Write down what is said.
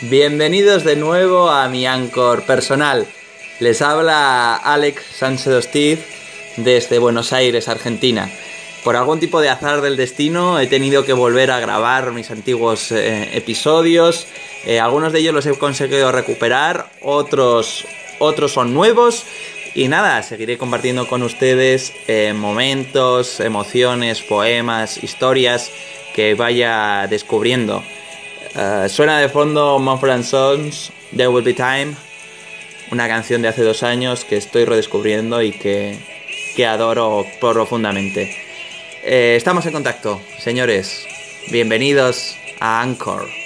Bienvenidos de nuevo a mi Anchor personal. Les habla Alex Sánchez Ostiz desde Buenos Aires, Argentina. Por algún tipo de azar del destino he tenido que volver a grabar mis antiguos eh, episodios. Eh, algunos de ellos los he conseguido recuperar, otros, otros son nuevos. Y nada, seguiré compartiendo con ustedes eh, momentos, emociones, poemas, historias que vaya descubriendo. Eh, suena de fondo Mumford Sons, There Will Be Time, una canción de hace dos años que estoy redescubriendo y que, que adoro profundamente. Eh, estamos en contacto, señores. Bienvenidos a Anchor.